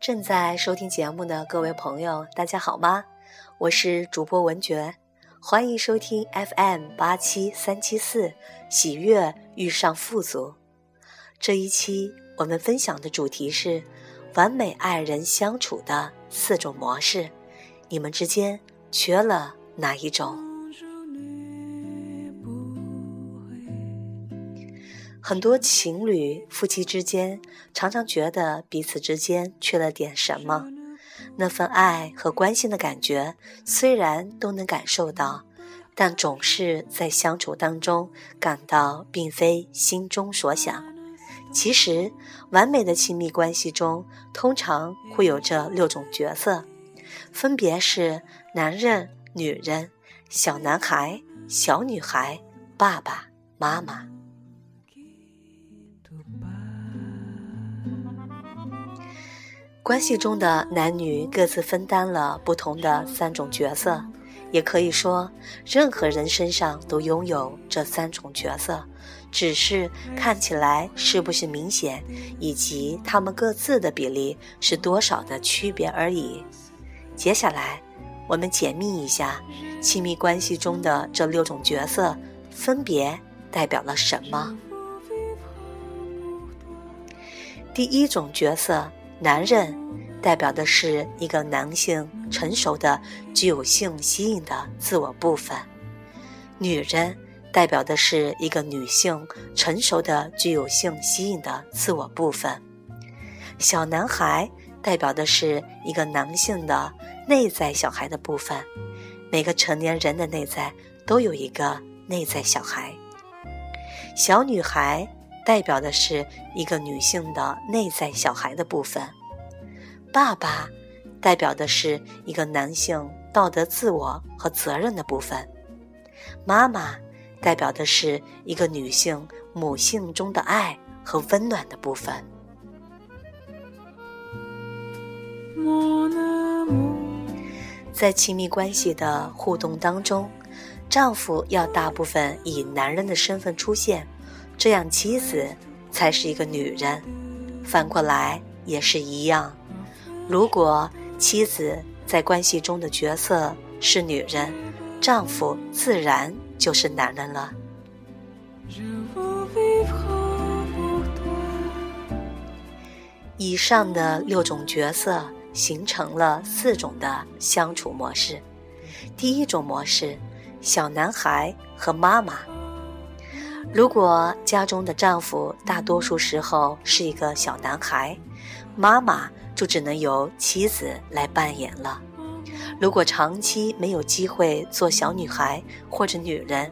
正在收听节目的各位朋友，大家好吗？我是主播文觉，欢迎收听 FM 八七三七四喜悦遇上富足。这一期我们分享的主题是完美爱人相处的四种模式，你们之间缺了哪一种？很多情侣、夫妻之间常常觉得彼此之间缺了点什么，那份爱和关心的感觉虽然都能感受到，但总是在相处当中感到并非心中所想。其实，完美的亲密关系中通常会有这六种角色，分别是男人、女人、小男孩、小女孩、爸爸妈妈。关系中的男女各自分担了不同的三种角色，也可以说，任何人身上都拥有这三种角色，只是看起来是不是明显，以及他们各自的比例是多少的区别而已。接下来，我们解密一下亲密关系中的这六种角色分别代表了什么。第一种角色。男人代表的是一个男性成熟的、具有性吸引的自我部分；女人代表的是一个女性成熟的、具有性吸引的自我部分；小男孩代表的是一个男性的内在小孩的部分。每个成年人的内在都有一个内在小孩。小女孩。代表的是一个女性的内在小孩的部分，爸爸代表的是一个男性道德自我和责任的部分，妈妈代表的是一个女性母性中的爱和温暖的部分。在亲密关系的互动当中，丈夫要大部分以男人的身份出现。这样，妻子才是一个女人。反过来也是一样。如果妻子在关系中的角色是女人，丈夫自然就是男人了。以上的六种角色形成了四种的相处模式。第一种模式：小男孩和妈妈。如果家中的丈夫大多数时候是一个小男孩，妈妈就只能由妻子来扮演了。如果长期没有机会做小女孩或者女人，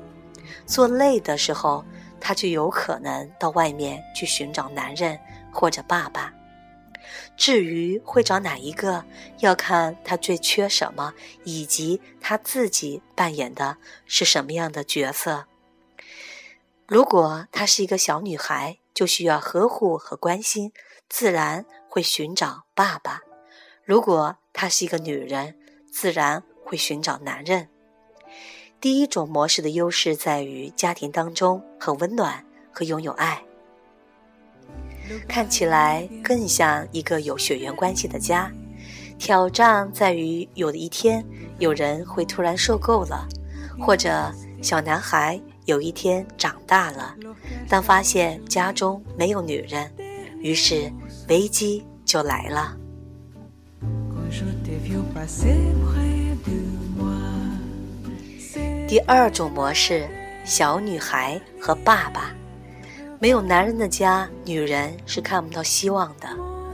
做累的时候，她就有可能到外面去寻找男人或者爸爸。至于会找哪一个，要看她最缺什么，以及她自己扮演的是什么样的角色。如果她是一个小女孩，就需要呵护和关心，自然会寻找爸爸；如果她是一个女人，自然会寻找男人。第一种模式的优势在于家庭当中很温暖和拥有爱，看起来更像一个有血缘关系的家。挑战在于有的一天，有人会突然受够了，或者小男孩。有一天长大了，当发现家中没有女人，于是危机就来了。第二种模式：小女孩和爸爸。没有男人的家，女人是看不到希望的，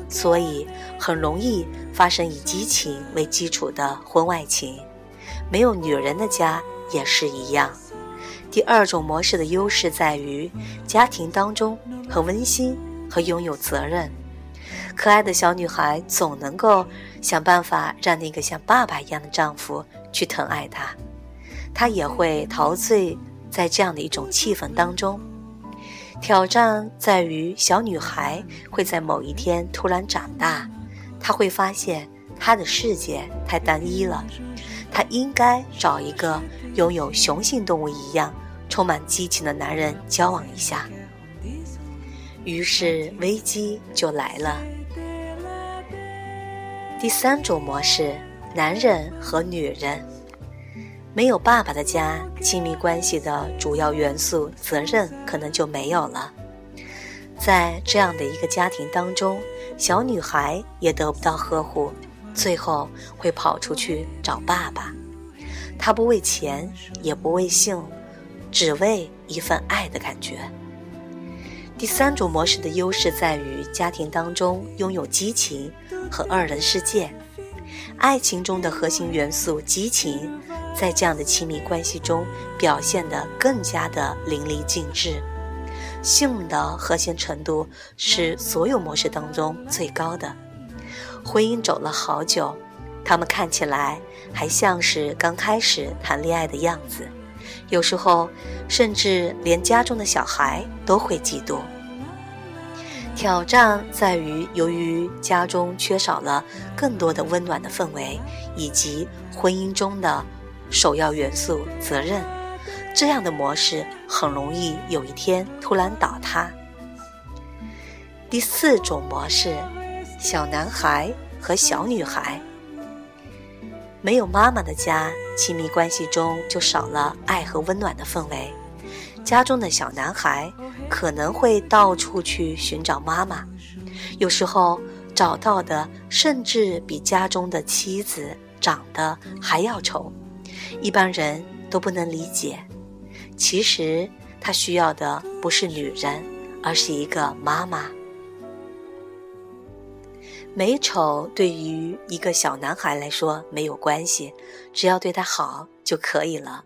所以很容易发生以激情为基础的婚外情。没有女人的家也是一样。第二种模式的优势在于家庭当中很温馨和拥有责任。可爱的小女孩总能够想办法让那个像爸爸一样的丈夫去疼爱她，她也会陶醉在这样的一种气氛当中。挑战在于小女孩会在某一天突然长大，她会发现她的世界太单一了，她应该找一个拥有雄性动物一样。充满激情的男人交往一下，于是危机就来了。第三种模式，男人和女人。没有爸爸的家，亲密关系的主要元素责任可能就没有了。在这样的一个家庭当中，小女孩也得不到呵护，最后会跑出去找爸爸。她不为钱，也不为性，只为一份爱的感觉。第三种模式的优势在于家庭当中拥有激情和二人世界。爱情中的核心元素激情。在这样的亲密关系中，表现得更加的淋漓尽致。性的核心程度是所有模式当中最高的。婚姻走了好久，他们看起来还像是刚开始谈恋爱的样子。有时候，甚至连家中的小孩都会嫉妒。挑战在于，由于家中缺少了更多的温暖的氛围，以及婚姻中的。首要元素责任，这样的模式很容易有一天突然倒塌。第四种模式，小男孩和小女孩，没有妈妈的家，亲密关系中就少了爱和温暖的氛围。家中的小男孩可能会到处去寻找妈妈，有时候找到的甚至比家中的妻子长得还要丑。一般人都不能理解，其实他需要的不是女人，而是一个妈妈。美丑对于一个小男孩来说没有关系，只要对他好就可以了。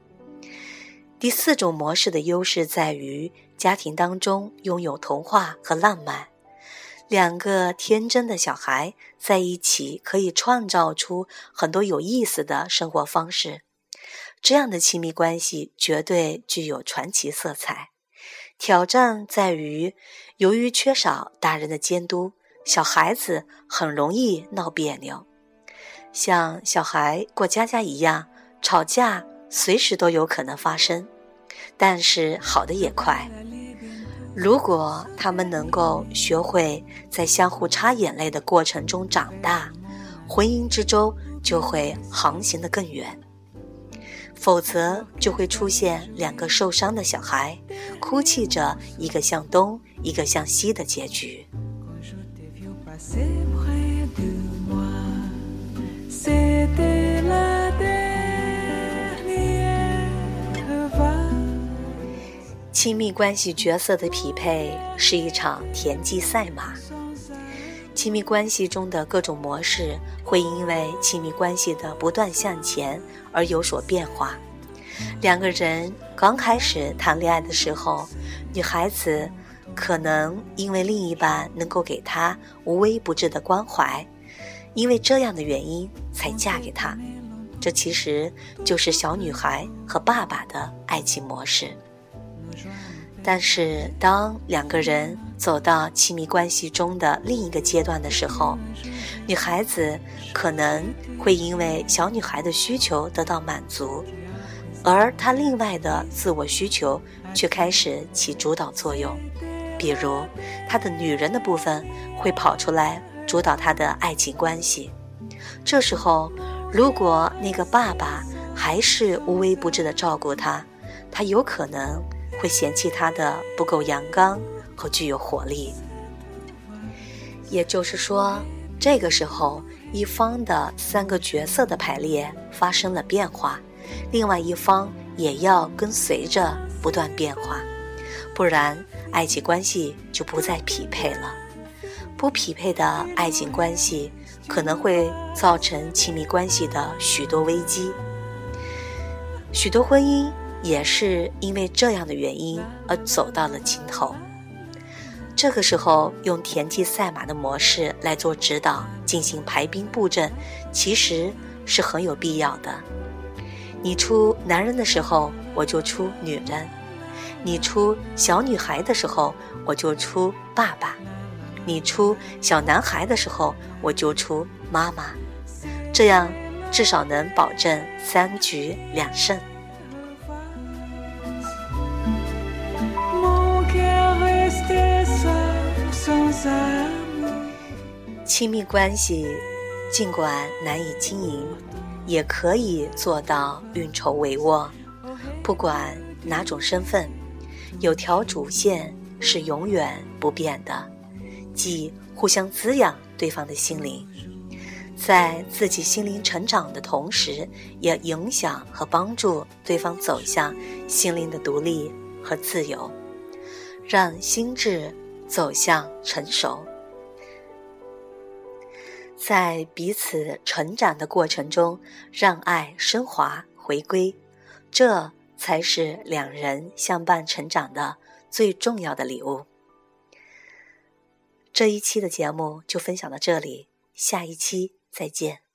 第四种模式的优势在于家庭当中拥有童话和浪漫，两个天真的小孩在一起可以创造出很多有意思的生活方式。这样的亲密关系绝对具有传奇色彩。挑战在于，由于缺少大人的监督，小孩子很容易闹别扭，像小孩过家家一样，吵架随时都有可能发生。但是好的也快，如果他们能够学会在相互擦眼泪的过程中长大，婚姻之舟就会航行得更远。否则就会出现两个受伤的小孩，哭泣着一个向东，一个向西的结局。亲密关系角色的匹配是一场田忌赛马。亲密关系中的各种模式会因为亲密关系的不断向前而有所变化。两个人刚开始谈恋爱的时候，女孩子可能因为另一半能够给她无微不至的关怀，因为这样的原因才嫁给他。这其实就是小女孩和爸爸的爱情模式。但是，当两个人走到亲密关系中的另一个阶段的时候，女孩子可能会因为小女孩的需求得到满足，而她另外的自我需求却开始起主导作用。比如，他的女人的部分会跑出来主导他的爱情关系。这时候，如果那个爸爸还是无微不至的照顾他，他有可能。会嫌弃他的不够阳刚和具有活力，也就是说，这个时候一方的三个角色的排列发生了变化，另外一方也要跟随着不断变化，不然爱情关系就不再匹配了。不匹配的爱情关系可能会造成亲密关系的许多危机，许多婚姻。也是因为这样的原因而走到了尽头。这个时候，用田忌赛马的模式来做指导，进行排兵布阵，其实是很有必要的。你出男人的时候，我就出女人；你出小女孩的时候，我就出爸爸；你出小男孩的时候，我就出妈妈。这样至少能保证三局两胜。亲密关系尽管难以经营，也可以做到运筹帷幄。不管哪种身份，有条主线是永远不变的，即互相滋养对方的心灵，在自己心灵成长的同时，也影响和帮助对方走向心灵的独立和自由，让心智走向成熟。在彼此成长的过程中，让爱升华回归，这才是两人相伴成长的最重要的礼物。这一期的节目就分享到这里，下一期再见。